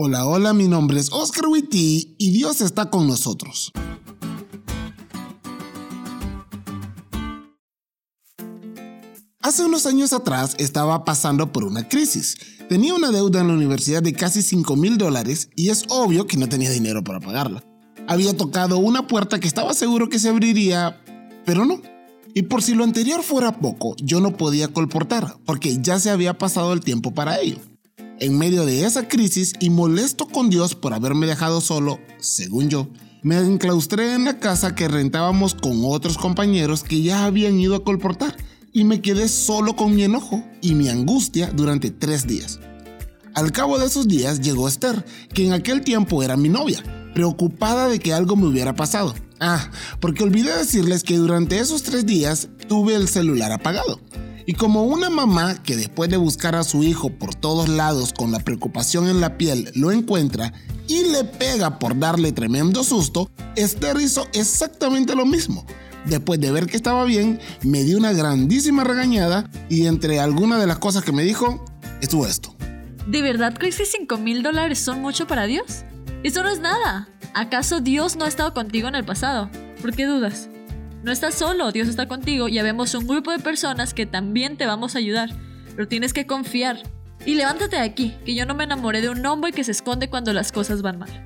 Hola, hola, mi nombre es Oscar Witty y Dios está con nosotros. Hace unos años atrás estaba pasando por una crisis. Tenía una deuda en la universidad de casi 5 mil dólares y es obvio que no tenía dinero para pagarla. Había tocado una puerta que estaba seguro que se abriría, pero no. Y por si lo anterior fuera poco, yo no podía colportar, porque ya se había pasado el tiempo para ello en medio de esa crisis y molesto con Dios por haberme dejado solo, según yo, me enclaustré en la casa que rentábamos con otros compañeros que ya habían ido a colportar y me quedé solo con mi enojo y mi angustia durante tres días. Al cabo de esos días llegó Esther, que en aquel tiempo era mi novia, preocupada de que algo me hubiera pasado. Ah, porque olvidé decirles que durante esos tres días tuve el celular apagado. Y como una mamá que después de buscar a su hijo por todos lados con la preocupación en la piel lo encuentra y le pega por darle tremendo susto, Esther hizo exactamente lo mismo. Después de ver que estaba bien, me dio una grandísima regañada y entre algunas de las cosas que me dijo, estuvo esto. ¿De verdad crees que 5 mil dólares son mucho para Dios? Eso no es nada. ¿Acaso Dios no ha estado contigo en el pasado? ¿Por qué dudas? No estás solo, Dios está contigo y habemos un grupo de personas que también te vamos a ayudar, pero tienes que confiar. Y levántate de aquí, que yo no me enamoré de un hombre que se esconde cuando las cosas van mal.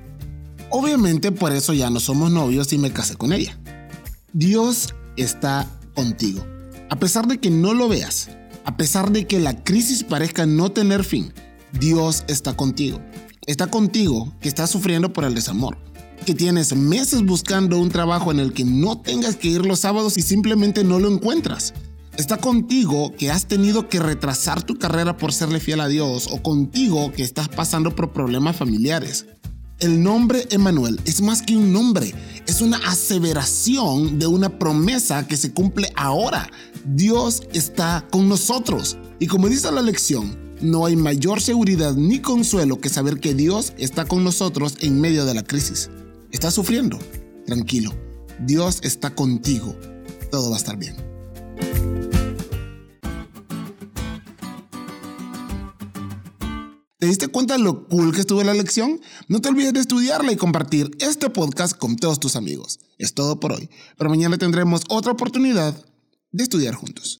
Obviamente por eso ya no somos novios y me casé con ella. Dios está contigo. A pesar de que no lo veas, a pesar de que la crisis parezca no tener fin, Dios está contigo. Está contigo que estás sufriendo por el desamor que tienes meses buscando un trabajo en el que no tengas que ir los sábados y simplemente no lo encuentras. Está contigo que has tenido que retrasar tu carrera por serle fiel a Dios o contigo que estás pasando por problemas familiares. El nombre Emanuel es más que un nombre, es una aseveración de una promesa que se cumple ahora. Dios está con nosotros. Y como dice la lección, no hay mayor seguridad ni consuelo que saber que Dios está con nosotros en medio de la crisis. ¿Estás sufriendo? Tranquilo. Dios está contigo. Todo va a estar bien. ¿Te diste cuenta de lo cool que estuvo la lección? No te olvides de estudiarla y compartir este podcast con todos tus amigos. Es todo por hoy, pero mañana tendremos otra oportunidad de estudiar juntos.